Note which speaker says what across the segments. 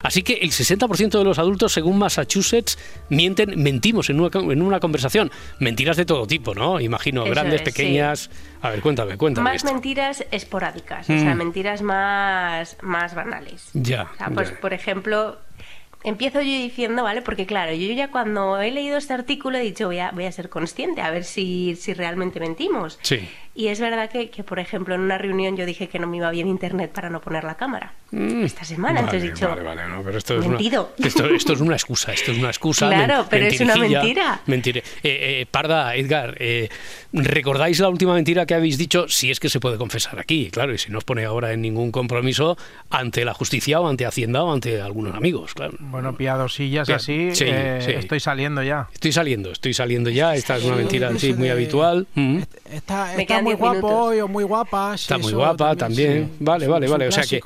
Speaker 1: Así que el 60% de los adultos, según Massachusetts, mienten, mentimos en una, en una conversación. Mentiras de todo tipo, ¿no? Imagino,
Speaker 2: Eso
Speaker 1: grandes,
Speaker 2: es,
Speaker 1: pequeñas. A ver, cuéntame, cuéntame.
Speaker 2: Más
Speaker 1: esto.
Speaker 2: mentiras esporádicas, o sea,
Speaker 1: Mm.
Speaker 2: mentiras más, más banales.
Speaker 1: Ya,
Speaker 2: O sea, pues,
Speaker 1: ya.
Speaker 2: por ejemplo, empiezo yo diciendo, ¿vale? Porque claro, yo ya cuando he leído este artículo he dicho, voy a, voy a ser consciente, a ver si, si realmente mentimos.
Speaker 1: Sí.
Speaker 2: Y es verdad que, que, por ejemplo, en una reunión yo dije que no me iba bien internet para no poner la cámara.
Speaker 1: Mm.
Speaker 2: Esta semana, entonces he dicho,
Speaker 1: vale, vale, no, pero esto es, una,
Speaker 2: mentido.
Speaker 1: esto, esto es una excusa, esto es una excusa.
Speaker 2: Claro, pero es una mentira.
Speaker 1: mentire- Eh, eh, Parda, Edgar, eh, ¿recordáis la última mentira que habéis dicho? Si es que se puede confesar aquí, claro, y si no os pone ahora en ningún compromiso ante la justicia o ante Hacienda o ante algunos amigos, claro.
Speaker 3: Bueno, piadosillas
Speaker 1: Pia-
Speaker 3: así,
Speaker 1: sí,
Speaker 3: eh,
Speaker 1: sí.
Speaker 3: estoy saliendo ya.
Speaker 1: Estoy saliendo, estoy saliendo ya, esta es una mentira sí, muy habitual. Mm.
Speaker 3: Está,
Speaker 2: Me
Speaker 3: está muy guapo hoy o muy guapa. sí,
Speaker 1: Está muy guapa también.
Speaker 3: sí.
Speaker 1: Vale, vale,
Speaker 3: es
Speaker 1: vale. O sea que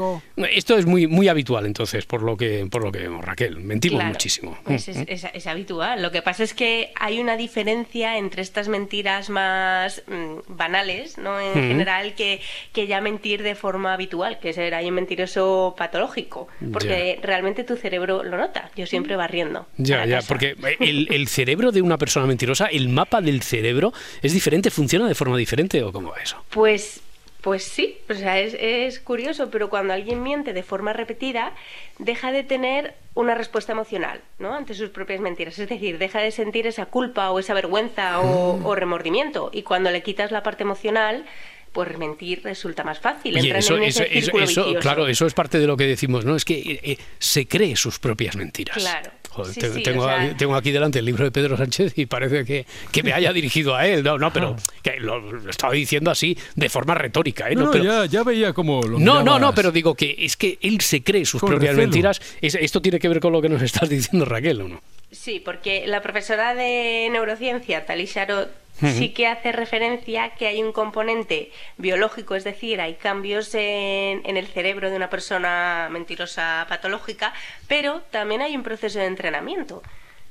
Speaker 1: esto es muy muy habitual entonces, por lo que por lo que vemos, Raquel. Mentimos
Speaker 2: Claro,
Speaker 1: muchísimo.
Speaker 2: pues es, es- es habitual. Lo que pasa es que hay una diferencia entre estas mentiras más mm, banales, ¿no? En general, que, que ya mentir de forma habitual, que ser ahí un mentiroso patológico. Porque realmente tu cerebro lo nota. Yo siempre barriendo.
Speaker 1: Ya, ya,
Speaker 2: casa.
Speaker 1: porque el, el cerebro de una persona mentirosa, el mapa del cerebro es diferente, funciona de forma diferente o cómo va eso.
Speaker 2: Pues, pues sí, o sea, es, es curioso, pero cuando alguien miente de forma repetida, deja de tener una respuesta emocional, ¿no? Ante sus propias mentiras. Es decir, deja de sentir esa culpa o esa vergüenza o, o remordimiento. Y cuando le quitas la parte emocional, pues mentir resulta más fácil.
Speaker 1: Oye, eso,
Speaker 2: en ese
Speaker 1: eso, eso, claro, eso es parte de lo que decimos, ¿no? Es que eh, eh, se cree sus propias mentiras.
Speaker 2: Claro.
Speaker 1: Joder,
Speaker 2: Sí,
Speaker 1: te-
Speaker 2: sí,
Speaker 1: tengo,
Speaker 2: o sea-
Speaker 1: aquí- tengo aquí delante el libro de Pedro Sánchez y parece que, que me haya dirigido a él. No, no,
Speaker 2: Ah.
Speaker 1: pero que lo, lo estaba diciendo así de forma retórica, ¿eh?
Speaker 4: No,
Speaker 1: pero-
Speaker 4: ya, ya veía cómo lo
Speaker 1: No, no, no, pero digo que es que él se cree sus
Speaker 4: Con
Speaker 1: propias
Speaker 4: recelo.
Speaker 1: mentiras. Es- esto tiene que ver con lo que nos estás diciendo, Raquel, ¿o no?
Speaker 2: Sí, porque la profesora de neurociencia, Tali Sharot, sí que hace referencia que hay un componente biológico, es decir, hay cambios en, en el cerebro de una persona mentirosa patológica, pero también hay un proceso de entrenamiento.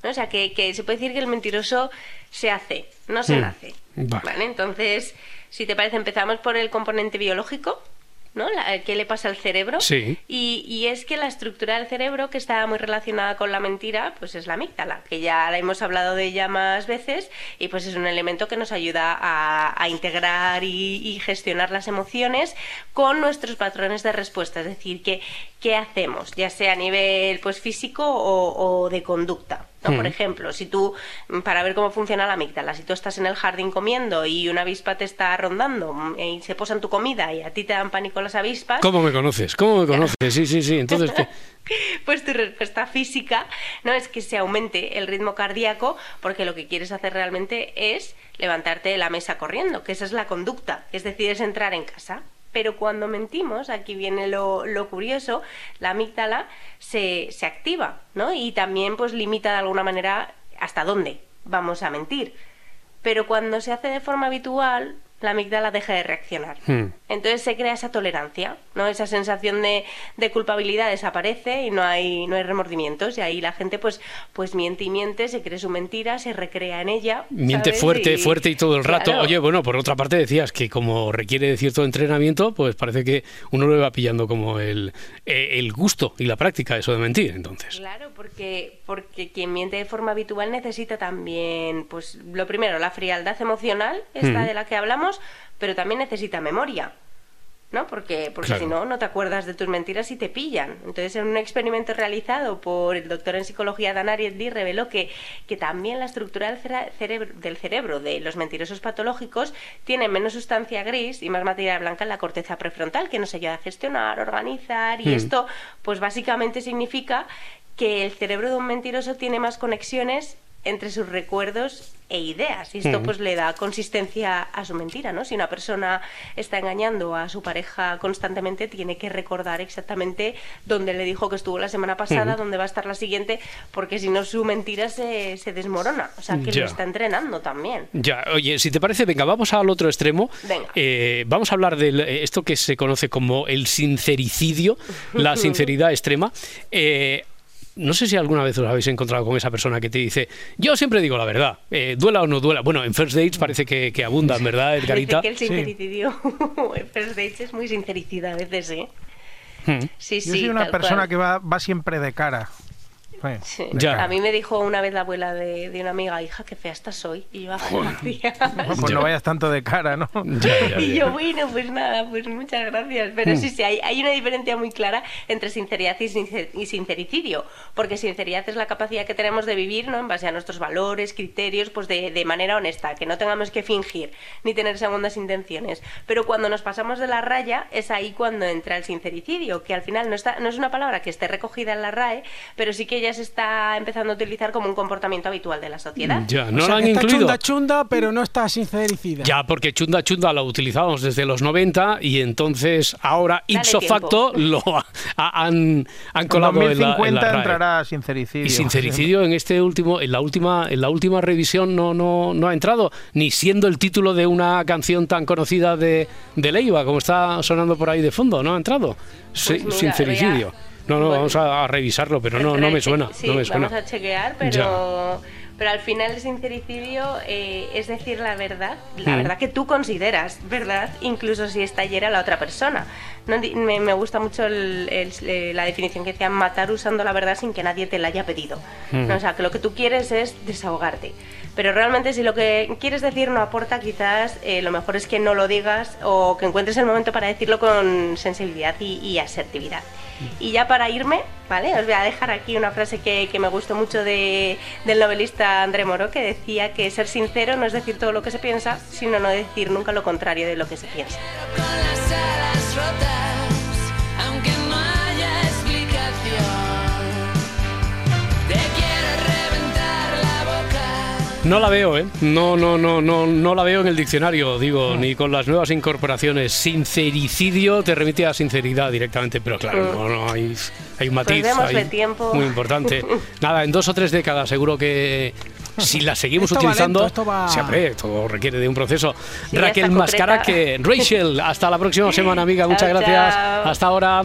Speaker 2: ¿no? O sea, que, que se puede decir que el mentiroso se hace, no se
Speaker 1: Mm,
Speaker 2: nace.
Speaker 1: vale.
Speaker 2: ¿vale? Entonces, si te parece, empezamos por el componente biológico. ¿No? La- ¿Qué le pasa al cerebro?
Speaker 1: Sí.
Speaker 2: Y, y es que la estructura del cerebro que está muy relacionada con la mentira, pues es la amígdala, que ya la hemos hablado de ella más veces y pues es un elemento que nos ayuda a, a integrar y, y gestionar las emociones con nuestros patrones de respuesta, es decir, que qué hacemos, ya sea a nivel pues físico o, o de conducta. ¿No? Por
Speaker 1: Mm.
Speaker 2: ejemplo, si tú, para ver cómo funciona la amígdala, si tú estás en el jardín comiendo y una avispa te está rondando mm, y se posa en tu comida y a ti te dan pánico las avispas,
Speaker 1: ¿Cómo me conoces? ¿Cómo me conoces? Sí, sí, sí. Entonces, ¿qué?
Speaker 2: pues tu respuesta física no es que se aumente el ritmo cardíaco, porque lo que quieres hacer realmente es levantarte de la mesa corriendo, que esa es la conducta, es decir, es entrar en casa. Pero cuando mentimos, aquí viene lo, curioso, la amígdala se, se activa, ¿no? Y también pues limita de alguna manera hasta dónde vamos a mentir. Pero cuando se hace de forma habitual, la amígdala deja de reaccionar.
Speaker 1: Hmm.
Speaker 2: Entonces se crea esa tolerancia, ¿no? Esa sensación de, de culpabilidad desaparece y no hay, no hay remordimientos. Y ahí la gente pues, pues miente y miente, se cree su mentira, se recrea en ella.
Speaker 1: Miente
Speaker 2: ¿sabes?
Speaker 1: fuerte,
Speaker 2: Y-
Speaker 1: fuerte y todo el rato.
Speaker 2: Claro.
Speaker 1: Oye, bueno, por otra parte decías que como requiere de cierto entrenamiento, pues parece que uno le va pillando como el, eh, el gusto y la práctica eso de mentir, entonces.
Speaker 2: Claro, porque, porque quien miente de forma habitual necesita también, pues lo primero, la frialdad emocional, esta
Speaker 1: Ujú.
Speaker 2: de la que hablamos, pero también necesita memoria. ¿No? Porque, porque
Speaker 1: Claro.
Speaker 2: si no, no te acuerdas de tus mentiras y te pillan. Entonces, en un experimento realizado por el doctor en psicología Dan Ariely reveló que, que también la estructura del, cerebro, del cerebro de los mentirosos patológicos tiene menos sustancia gris y más materia blanca en la corteza prefrontal, que nos ayuda a gestionar, organizar, y
Speaker 1: Mm.
Speaker 2: esto, pues básicamente significa que el cerebro de un mentiroso tiene más conexiones entre sus recuerdos e ideas y esto
Speaker 1: Mm.
Speaker 2: pues le da consistencia a su mentira, ¿no? Si una persona está engañando a su pareja constantemente tiene que recordar exactamente dónde le dijo que estuvo la semana pasada,
Speaker 1: Mm.
Speaker 2: dónde va a estar la siguiente, porque si no su mentira se, se desmorona, o sea que
Speaker 1: Ya.
Speaker 2: lo está entrenando también.
Speaker 1: Ya, oye, si te parece, venga, vamos al otro extremo.
Speaker 2: Venga.
Speaker 1: Eh, vamos a hablar de esto que se conoce como el sincericidio, la sinceridad extrema. Eh, no sé si alguna vez os habéis encontrado con esa persona que te dice, yo siempre digo la verdad, eh, duela o no duela. Bueno, en First Dates parece que, que abundan, ¿verdad,
Speaker 2: Parece
Speaker 1: Edgarita?
Speaker 2: que el sincericidio en First Dates es muy sincericida a veces, ¿eh?
Speaker 1: Mm.
Speaker 2: Sí,
Speaker 3: Yo soy una persona
Speaker 2: cual.
Speaker 3: que va, va siempre de cara. Sí,
Speaker 1: Ya.
Speaker 2: A mí me dijo una vez la abuela de, de una amiga, hija, qué fea estás hoy. Y yo, "Ah.
Speaker 3: Bueno, pues
Speaker 1: Ya.
Speaker 3: no vayas tanto de cara, ¿no?
Speaker 1: Ya, ya,
Speaker 2: Y yo, bueno, pues nada, pues muchas gracias. Pero sí, sí, hay, hay una diferencia muy clara entre sinceridad y, sincer- y sincericidio. Porque sinceridad es la capacidad que tenemos de vivir ¿no? en base a nuestros valores, criterios, pues de, de manera honesta, que no tengamos que fingir ni tener segundas intenciones. Pero cuando nos pasamos de la raya, es ahí cuando entra el sincericidio, que al final no, está, no es una palabra que esté recogida en la RAE, pero sí que ya se está empezando a utilizar como un comportamiento habitual de la sociedad.
Speaker 1: Ya,
Speaker 4: O
Speaker 1: no
Speaker 4: sea,
Speaker 1: lo han
Speaker 4: está
Speaker 1: incluido.
Speaker 4: chunda chunda, pero no está sincericida.
Speaker 1: Ya, porque chunda chunda la utilizábamos desde los 90 y entonces ahora
Speaker 2: Dale
Speaker 1: ipso
Speaker 2: tiempo.
Speaker 1: facto lo ha- ha- han, han
Speaker 3: En
Speaker 1: colado en la, en la
Speaker 3: 2050
Speaker 1: RAE.
Speaker 3: entrará sincericidio.
Speaker 1: Y sincericidio en este último, en la última, en la última revisión no, no, no ha entrado, ni siendo el título de una canción tan conocida de, de Leiva, como está sonando por ahí de fondo, no ha entrado. Sí,
Speaker 2: Pues mira,
Speaker 1: sincericidio. No, no,
Speaker 2: voy-
Speaker 1: vamos a, a revisarlo, pero no, no me suena.
Speaker 2: Sí,
Speaker 1: no me suena.
Speaker 2: vamos a chequear, pero, pero al final el sincericidio eh, es decir la verdad, la
Speaker 1: Mm.
Speaker 2: verdad que tú consideras verdad, incluso si está hiera la otra persona. No me, me gusta mucho el- el- eh, la definición que decían matar usando la verdad sin que nadie te la haya pedido.
Speaker 1: Mm.
Speaker 2: ¿no? O sea, que lo que tú quieres es desahogarte. Pero realmente si lo que quieres decir no aporta, quizás eh, lo mejor es que no lo digas o que encuentres el momento para decirlo con sensibilidad y, y asertividad. Y ya para irme, ¿vale? Os voy a dejar aquí una frase que, que me gustó mucho de- del novelista André Moro, que decía que ser sincero no es decir todo lo que se piensa, sino no decir nunca lo contrario de lo que se piensa.
Speaker 5: No la
Speaker 1: veo, ¿eh? No, no, no, no, no la veo en el diccionario, digo, ni con las nuevas incorporaciones. Sincericidio te remite a sinceridad directamente, pero claro, no, no, hay, hay un matiz
Speaker 2: Pues
Speaker 1: ahí
Speaker 2: tiempo.
Speaker 1: muy importante. Nada, en dos o tres décadas seguro que si la seguimos
Speaker 4: Esto va
Speaker 1: utilizando,
Speaker 4: lento, esto va-
Speaker 1: siempre, todo requiere de un proceso.
Speaker 2: Sí,
Speaker 1: Raquel Mascara, que Rachel, hasta la próxima semana, amiga, muchas
Speaker 2: Chao,
Speaker 1: gracias.
Speaker 2: chao.
Speaker 1: Hasta ahora.